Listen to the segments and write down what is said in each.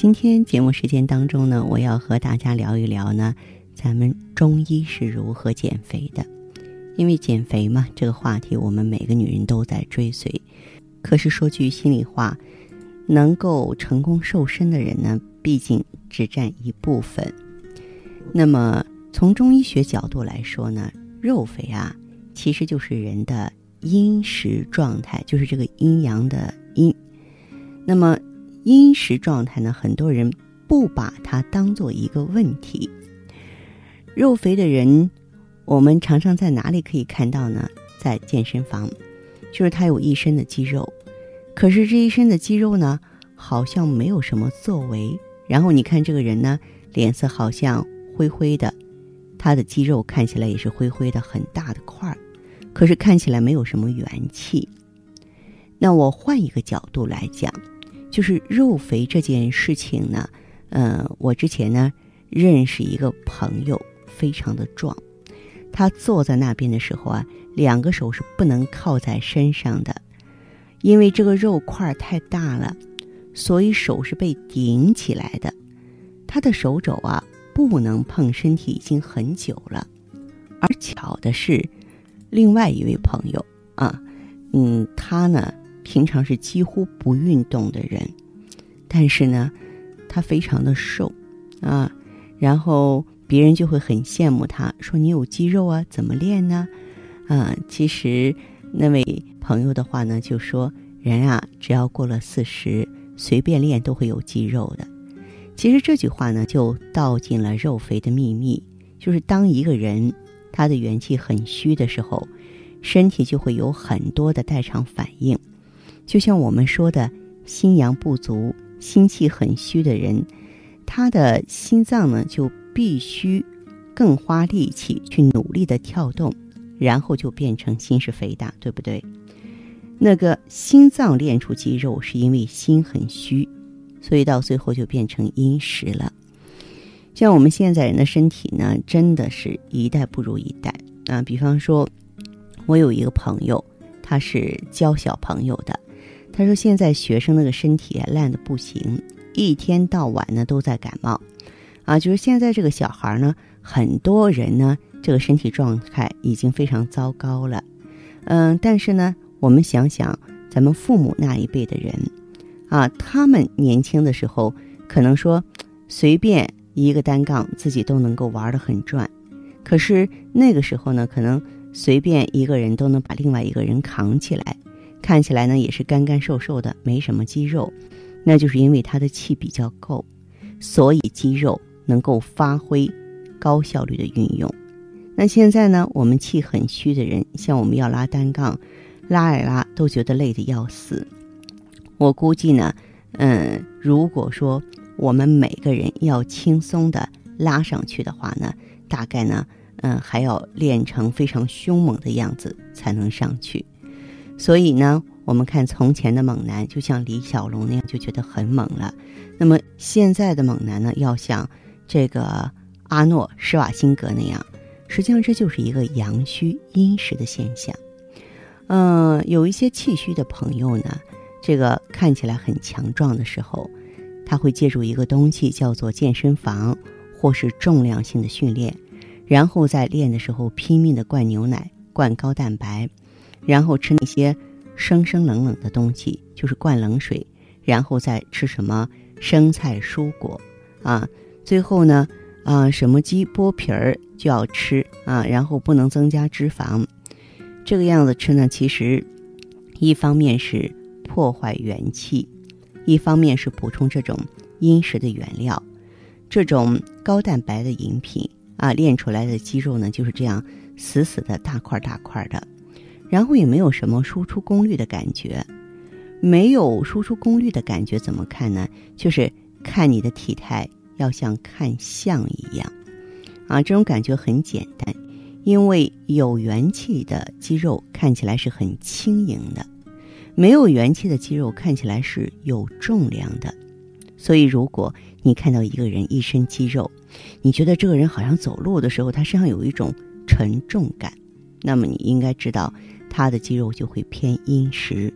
今天节目时间当中呢，我要和大家聊一聊呢，咱们中医是如何减肥的。因为减肥嘛，这个话题我们每个女人都在追随。可是说句心里话，能够成功瘦身的人呢，毕竟只占一部分。那么从中医学角度来说呢，肉肥啊，其实就是人的。阴实状态就是这个阴阳的阴，那么阴实状态呢？很多人不把它当做一个问题。肉肥的人，我们常常在哪里可以看到呢？在健身房，就是他有一身的肌肉，可是这一身的肌肉呢，好像没有什么作为。然后你看这个人呢，脸色好像灰灰的，他的肌肉看起来也是灰灰的，很大的块儿。可是看起来没有什么元气。那我换一个角度来讲，就是肉肥这件事情呢，呃，我之前呢认识一个朋友，非常的壮，他坐在那边的时候啊，两个手是不能靠在身上的，因为这个肉块太大了，所以手是被顶起来的。他的手肘啊不能碰身体已经很久了，而巧的是。另外一位朋友啊，嗯，他呢平常是几乎不运动的人，但是呢，他非常的瘦啊，然后别人就会很羡慕他，说你有肌肉啊，怎么练呢？啊，其实那位朋友的话呢，就说人啊，只要过了四十，随便练都会有肌肉的。其实这句话呢，就道尽了肉肥的秘密，就是当一个人。他的元气很虚的时候，身体就会有很多的代偿反应，就像我们说的，心阳不足、心气很虚的人，他的心脏呢就必须更花力气去努力的跳动，然后就变成心是肥大，对不对？那个心脏练出肌肉是因为心很虚，所以到最后就变成阴实了。像我们现在人的身体呢，真的是一代不如一代啊！比方说，我有一个朋友，他是教小朋友的，他说现在学生那个身体烂的不行，一天到晚呢都在感冒，啊，就是现在这个小孩呢，很多人呢这个身体状态已经非常糟糕了，嗯，但是呢，我们想想咱们父母那一辈的人，啊，他们年轻的时候可能说随便。一个单杠自己都能够玩得很转，可是那个时候呢，可能随便一个人都能把另外一个人扛起来，看起来呢也是干干瘦瘦的，没什么肌肉，那就是因为他的气比较够，所以肌肉能够发挥高效率的运用。那现在呢，我们气很虚的人，像我们要拉单杠，拉一拉都觉得累得要死。我估计呢，嗯，如果说。我们每个人要轻松的拉上去的话呢，大概呢，嗯，还要练成非常凶猛的样子才能上去。所以呢，我们看从前的猛男，就像李小龙那样，就觉得很猛了。那么现在的猛男呢，要像这个阿诺施瓦辛格那样，实际上这就是一个阳虚阴实的现象。嗯，有一些气虚的朋友呢，这个看起来很强壮的时候。他会借助一个东西叫做健身房，或是重量性的训练，然后在练的时候拼命的灌牛奶、灌高蛋白，然后吃那些生生冷冷的东西，就是灌冷水，然后再吃什么生菜蔬果，啊，最后呢，啊，什么鸡剥皮儿就要吃啊，然后不能增加脂肪，这个样子吃呢，其实一方面是破坏元气。一方面是补充这种阴实的原料，这种高蛋白的饮品啊，练出来的肌肉呢就是这样死死的大块大块的，然后也没有什么输出功率的感觉，没有输出功率的感觉怎么看呢？就是看你的体态要像看相一样，啊，这种感觉很简单，因为有元气的肌肉看起来是很轻盈的，没有元气的肌肉看起来是有重量的。所以，如果你看到一个人一身肌肉，你觉得这个人好像走路的时候他身上有一种沉重感，那么你应该知道他的肌肉就会偏阴实。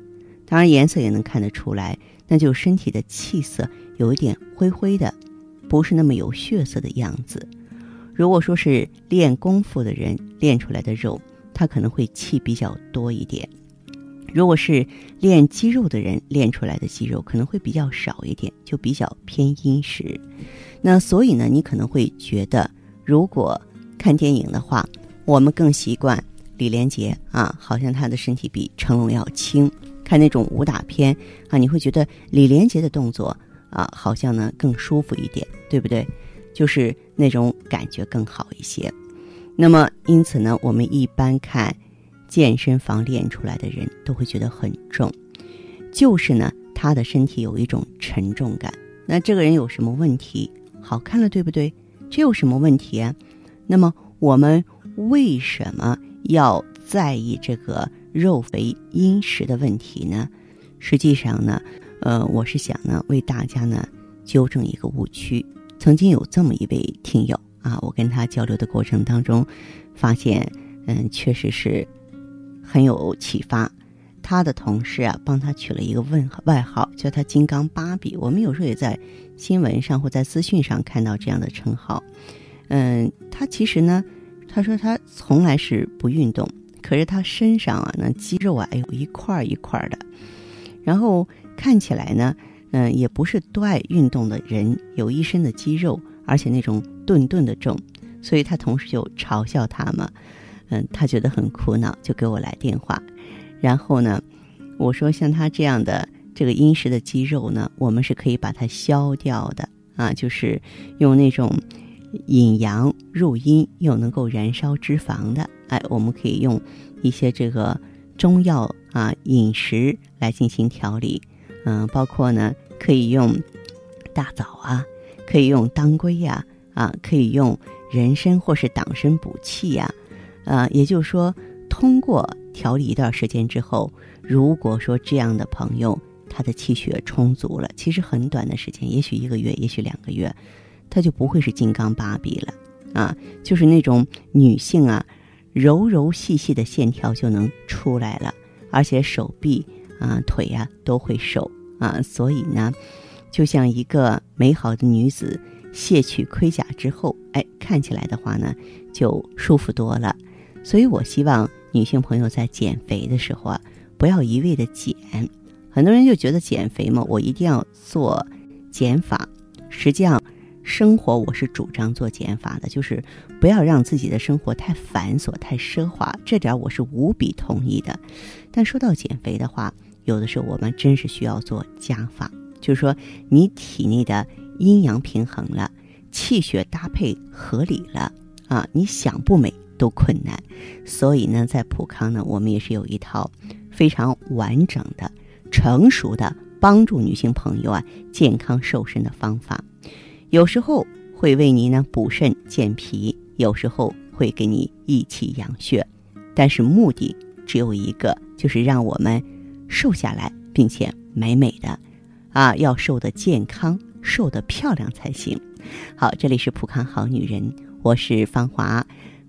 当然，颜色也能看得出来，那就身体的气色有一点灰灰的，不是那么有血色的样子。如果说是练功夫的人练出来的肉，他可能会气比较多一点。如果是练肌肉的人练出来的肌肉可能会比较少一点，就比较偏阴实。那所以呢，你可能会觉得，如果看电影的话，我们更习惯李连杰啊，好像他的身体比成龙要轻。看那种武打片啊，你会觉得李连杰的动作啊，好像呢更舒服一点，对不对？就是那种感觉更好一些。那么因此呢，我们一般看。健身房练出来的人都会觉得很重，就是呢，他的身体有一种沉重感。那这个人有什么问题？好看了，对不对？这有什么问题啊？那么我们为什么要在意这个肉肥阴实的问题呢？实际上呢，呃，我是想呢，为大家呢纠正一个误区。曾经有这么一位听友啊，我跟他交流的过程当中，发现，嗯，确实是。很有启发，他的同事啊帮他取了一个问号外号，叫他“金刚芭比”。我们有时候也在新闻上或在资讯上看到这样的称号。嗯，他其实呢，他说他从来是不运动，可是他身上啊那肌肉啊，哎呦一块儿一块儿的，然后看起来呢，嗯，也不是多爱运动的人，有一身的肌肉，而且那种顿顿的重，所以他同事就嘲笑他嘛。嗯，他觉得很苦恼，就给我来电话。然后呢，我说像他这样的这个殷实的肌肉呢，我们是可以把它消掉的啊，就是用那种引阳入阴又能够燃烧脂肪的。哎，我们可以用一些这个中药啊饮食来进行调理。嗯，包括呢可以用大枣啊，可以用当归呀，啊，可以用人参或是党参补气呀。呃，也就是说，通过调理一段时间之后，如果说这样的朋友他的气血充足了，其实很短的时间，也许一个月，也许两个月，他就不会是金刚芭比了啊，就是那种女性啊，柔柔细细的线条就能出来了，而且手臂啊、腿啊都会瘦啊，所以呢，就像一个美好的女子卸去盔甲之后，哎，看起来的话呢，就舒服多了。所以我希望女性朋友在减肥的时候啊，不要一味的减。很多人就觉得减肥嘛，我一定要做减法。实际上，生活我是主张做减法的，就是不要让自己的生活太繁琐、太奢华。这点我是无比同意的。但说到减肥的话，有的时候我们真是需要做加法，就是说你体内的阴阳平衡了，气血搭配合理了啊，你想不美。都困难，所以呢，在普康呢，我们也是有一套非常完整的、成熟的帮助女性朋友啊健康瘦身的方法。有时候会为你呢补肾健脾，有时候会给你益气养血，但是目的只有一个，就是让我们瘦下来，并且美美的啊，要瘦的健康、瘦的漂亮才行。好，这里是普康好女人，我是芳华。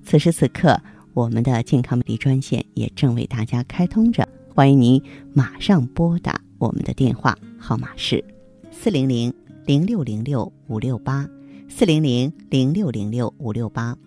此时此刻，我们的健康美丽专线也正为大家开通着，欢迎您马上拨打我们的电话号码是四零零零六零六五六八四零零零六零六五六八。